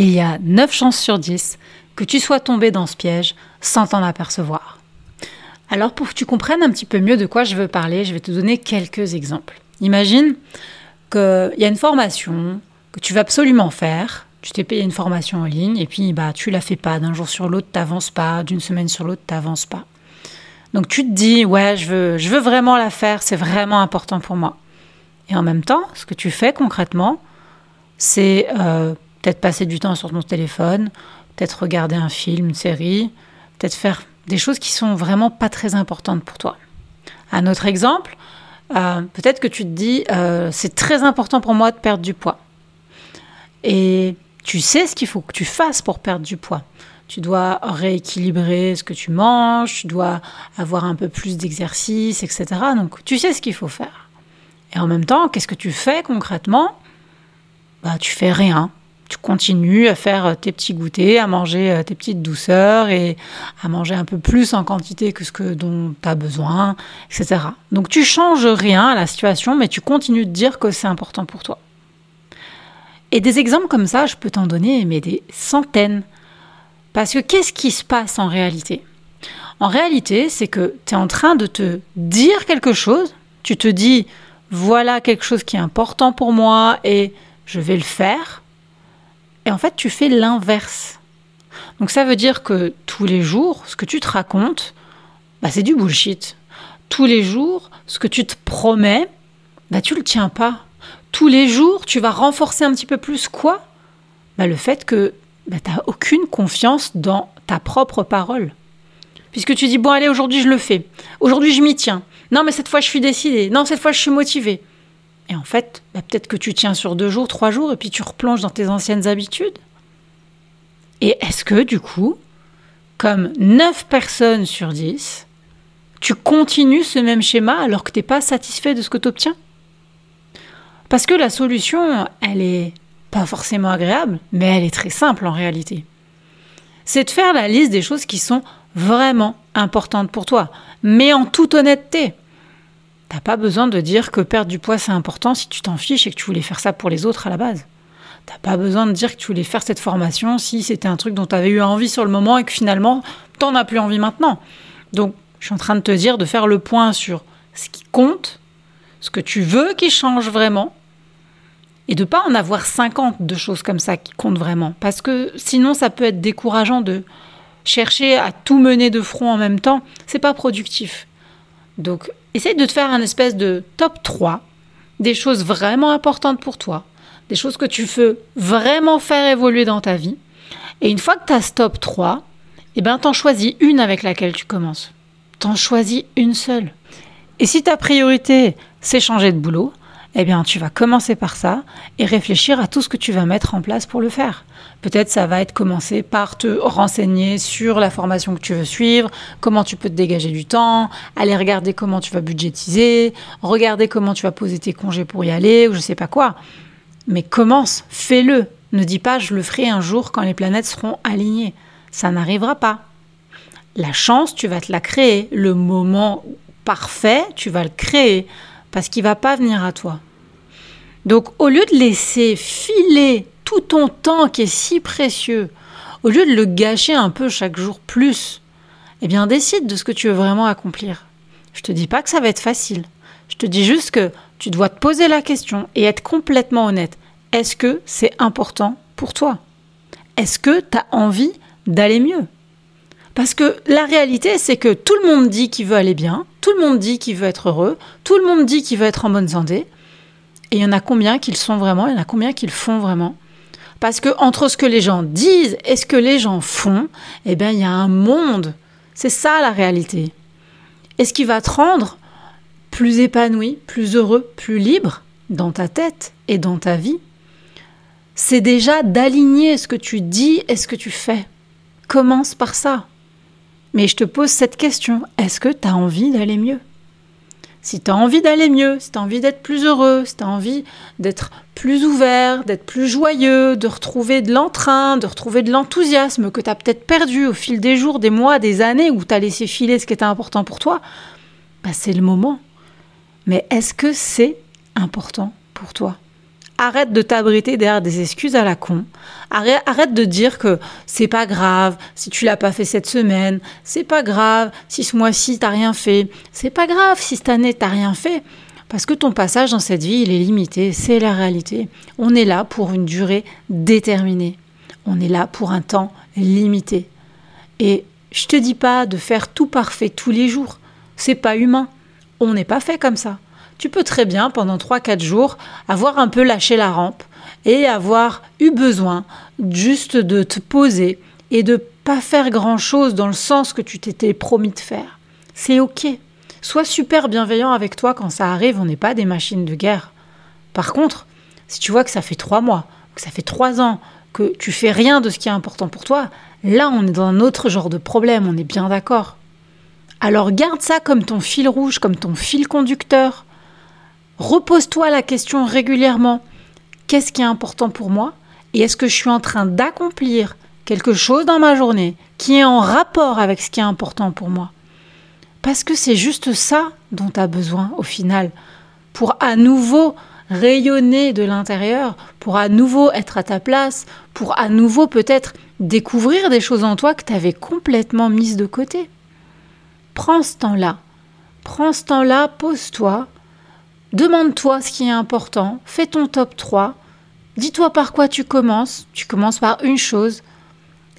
il y a 9 chances sur 10 que tu sois tombé dans ce piège sans t'en apercevoir. Alors pour que tu comprennes un petit peu mieux de quoi je veux parler, je vais te donner quelques exemples. Imagine qu'il y a une formation que tu vas absolument faire, tu t'es payé une formation en ligne et puis bah tu la fais pas d'un jour sur l'autre, t'avances pas, d'une semaine sur l'autre, t'avances pas. Donc tu te dis ouais, je veux vraiment la faire, c'est vraiment important pour moi. Et en même temps, ce que tu fais concrètement, c'est euh, peut-être passer du temps sur ton téléphone, peut-être regarder un film, une série, peut-être faire des choses qui sont vraiment pas très importantes pour toi. Un autre exemple, euh, peut-être que tu te dis euh, c'est très important pour moi de perdre du poids. Et tu sais ce qu'il faut que tu fasses pour perdre du poids. Tu dois rééquilibrer ce que tu manges, tu dois avoir un peu plus d'exercice, etc. Donc tu sais ce qu'il faut faire. Et en même temps, qu'est-ce que tu fais concrètement? Bah tu fais rien tu continues à faire euh, tes petits goûters, à manger euh, tes petites douceurs et à manger un peu plus en quantité que ce que dont tu as besoin, etc. Donc tu changes rien à la situation, mais tu continues de dire que c'est important pour toi. Et des exemples comme ça, je peux t'en donner, mais des centaines. Parce que qu'est-ce qui se passe en réalité? En réalité, c'est que tu es en train de te dire quelque chose, tu te dis, voilà quelque chose qui est important pour moi et je vais le faire. Et en fait, tu fais l'inverse. Donc ça veut dire que tous les jours, ce que tu te racontes, bah, c'est du bullshit. Tous les jours, ce que tu te promets, bah, tu le tiens pas. Tous les jours, tu vas renforcer un petit peu plus quoi? Bah, Le fait que bah, tu n'as aucune confiance dans ta propre parole. Puisque tu dis, bon allez, aujourd'hui je le fais. Aujourd'hui je m'y tiens. Non, mais cette fois je suis décidée. Non, cette fois je suis motivée. Et en fait, bah, peut-être que tu tiens sur deux jours, trois jours, et puis tu replonges dans tes anciennes habitudes. Et est-ce que du coup, comme 9 personnes sur 10, tu continues ce même schéma alors que tu n'es pas satisfait de ce que tu obtiens Parce que la solution, elle est pas forcément agréable, mais elle est très simple en réalité. C'est de faire la liste des choses qui sont vraiment importantes pour toi, mais en toute honnêteté. T'as pas besoin de dire que perdre du poids c'est important si tu t'en fiches et que tu voulais faire ça pour les autres à la base. T'as pas besoin de dire que tu voulais faire cette formation si c'était un truc dont tu avais eu envie sur le moment et que finalement t'en as plus envie maintenant. Donc je suis en train de te dire de faire le point sur ce qui compte, ce que tu veux qui change vraiment, et de pas en avoir 50 de choses comme ça qui comptent vraiment. Parce que sinon ça peut être décourageant de chercher à tout mener de front en même temps. C'est pas productif. Donc essaye de te faire un espèce de top 3 des choses vraiment importantes pour toi, des choses que tu veux vraiment faire évoluer dans ta vie. Et une fois que tu as ce top 3, eh ben, t'en choisis une avec laquelle tu commences. T'en choisis une seule. Et si ta priorité, c'est changer de boulot, eh bien, tu vas commencer par ça et réfléchir à tout ce que tu vas mettre en place pour le faire. Peut-être ça va être commencer par te renseigner sur la formation que tu veux suivre, comment tu peux te dégager du temps, aller regarder comment tu vas budgétiser, regarder comment tu vas poser tes congés pour y aller ou je sais pas quoi. Mais commence, fais-le. Ne dis pas je le ferai un jour quand les planètes seront alignées. Ça n'arrivera pas. La chance, tu vas te la créer. Le moment parfait, tu vas le créer parce qu'il va pas venir à toi. Donc au lieu de laisser filer tout ton temps qui est si précieux, au lieu de le gâcher un peu chaque jour plus, eh bien décide de ce que tu veux vraiment accomplir. Je te dis pas que ça va être facile. Je te dis juste que tu dois te poser la question et être complètement honnête. Est-ce que c'est important pour toi? Est-ce que tu as envie d'aller mieux? Parce que la réalité, c'est que tout le monde dit qu'il veut aller bien, tout le monde dit qu'il veut être heureux, tout le monde dit qu'il veut être en bonne santé. Et il y en a combien qu'ils sont vraiment, il y en a combien qu'ils font vraiment? Parce que entre ce que les gens disent et ce que les gens font, eh bien, il y a un monde. C'est ça la réalité. Et ce qui va te rendre plus épanoui, plus heureux, plus libre dans ta tête et dans ta vie, c'est déjà d'aligner ce que tu dis et ce que tu fais. Commence par ça. Mais je te pose cette question, est-ce que tu as envie d'aller mieux? Si tu as envie d'aller mieux, si tu as envie d'être plus heureux, si tu as envie d'être plus ouvert, d'être plus joyeux, de retrouver de l'entrain, de retrouver de l'enthousiasme que tu as peut-être perdu au fil des jours, des mois, des années, où tu as laissé filer ce qui était important pour toi, bah c'est le moment. Mais est-ce que c'est important pour toi? Arrête de t'abriter derrière des excuses à la con. Arrête, de dire que c'est pas grave si tu l'as pas fait cette semaine, c'est pas grave si ce mois-ci t'as rien fait, c'est pas grave si cette année t'as rien fait. Parce que ton passage dans cette vie, il est limité, c'est la réalité. On est là pour une durée déterminée. On est là pour un temps limité. Et je te dis pas de faire tout parfait tous les jours. C'est pas humain. On n'est pas fait comme ça. Tu peux très bien, pendant 3-4 jours, avoir un peu lâché la rampe et avoir eu besoin juste de te poser et de pas faire grand chose dans le sens que tu t'étais promis de faire. C'est ok. Sois super bienveillant avec toi quand ça arrive, on n'est pas des machines de guerre. Par contre, si tu vois que ça fait trois mois, que ça fait trois ans, que tu fais rien de ce qui est important pour toi, là on est dans un autre genre de problème, on est bien d'accord. Alors garde ça comme ton fil rouge, comme ton fil conducteur. Repose-toi la question régulièrement. Qu'est-ce qui est important pour moi? Et est-ce que je suis en train d'accomplir quelque chose dans ma journée qui est en rapport avec ce qui est important pour moi? Parce que c'est juste ça dont tu as besoin au final pour à nouveau rayonner de l'intérieur, pour à nouveau être à ta place, pour à nouveau peut-être découvrir des choses en toi que tu avais complètement mises de côté. Prends ce temps-là. Prends ce temps-là, pose-toi, demande-toi ce qui est important, fais ton top 3, dis-toi par quoi tu commences, tu commences par une chose,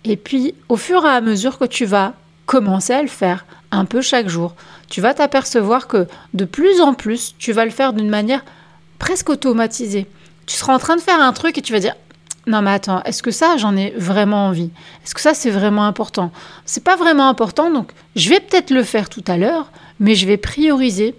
et puis au fur et à mesure que tu vas commencer à le faire, un peu chaque jour, tu vas t'apercevoir que de plus en plus, tu vas le faire d'une manière presque automatisé. Tu seras en train de faire un truc et tu vas dire non mais attends, est-ce que ça j'en ai vraiment envie? Est-ce que ça c'est vraiment important? C'est pas vraiment important donc je vais peut-être le faire tout à l'heure, mais je vais prioriser.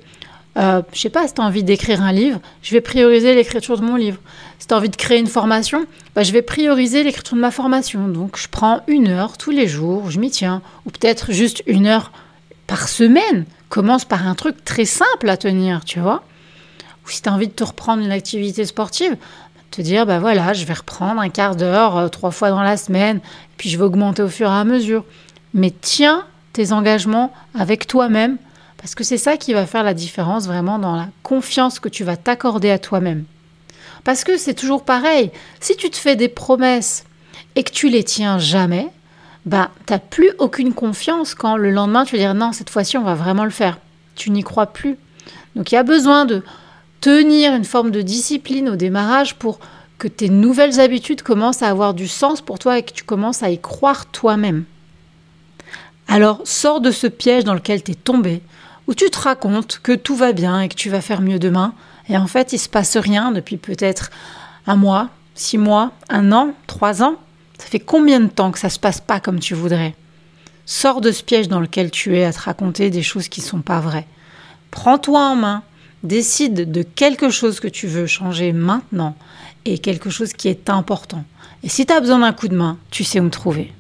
Euh, je sais pas, si tu as envie d'écrire un livre, je vais prioriser l'écriture de mon livre. Si tu as envie de créer une formation, bah, je vais prioriser l'écriture de ma formation. Donc je prends une heure tous les jours, je m'y tiens, ou peut-être juste une heure par semaine. Commence par un truc très simple à tenir, tu vois ou si tu as envie de te reprendre une activité sportive, te dire, bah voilà, je vais reprendre un quart d'heure, euh, trois fois dans la semaine, puis je vais augmenter au fur et à mesure. Mais tiens tes engagements avec toi-même, parce que c'est ça qui va faire la différence vraiment dans la confiance que tu vas t'accorder à toi-même. Parce que c'est toujours pareil, si tu te fais des promesses et que tu les tiens jamais, bah t'as plus aucune confiance quand le lendemain tu vas dire non, cette fois-ci on va vraiment le faire. Tu n'y crois plus. Donc il y a besoin de tenir une forme de discipline au démarrage pour que tes nouvelles habitudes commencent à avoir du sens pour toi et que tu commences à y croire toi-même. Alors sors de ce piège dans lequel tu es tombé, où tu te racontes que tout va bien et que tu vas faire mieux demain, et en fait il se passe rien depuis peut-être un mois, six mois, un an, trois ans. Ça fait combien de temps que ça se passe pas comme tu voudrais? Sors de ce piège dans lequel tu es à te raconter des choses qui sont pas vraies. Prends-toi en main, Décide de quelque chose que tu veux changer maintenant et quelque chose qui est important. Et si tu as besoin d'un coup de main, tu sais où me trouver.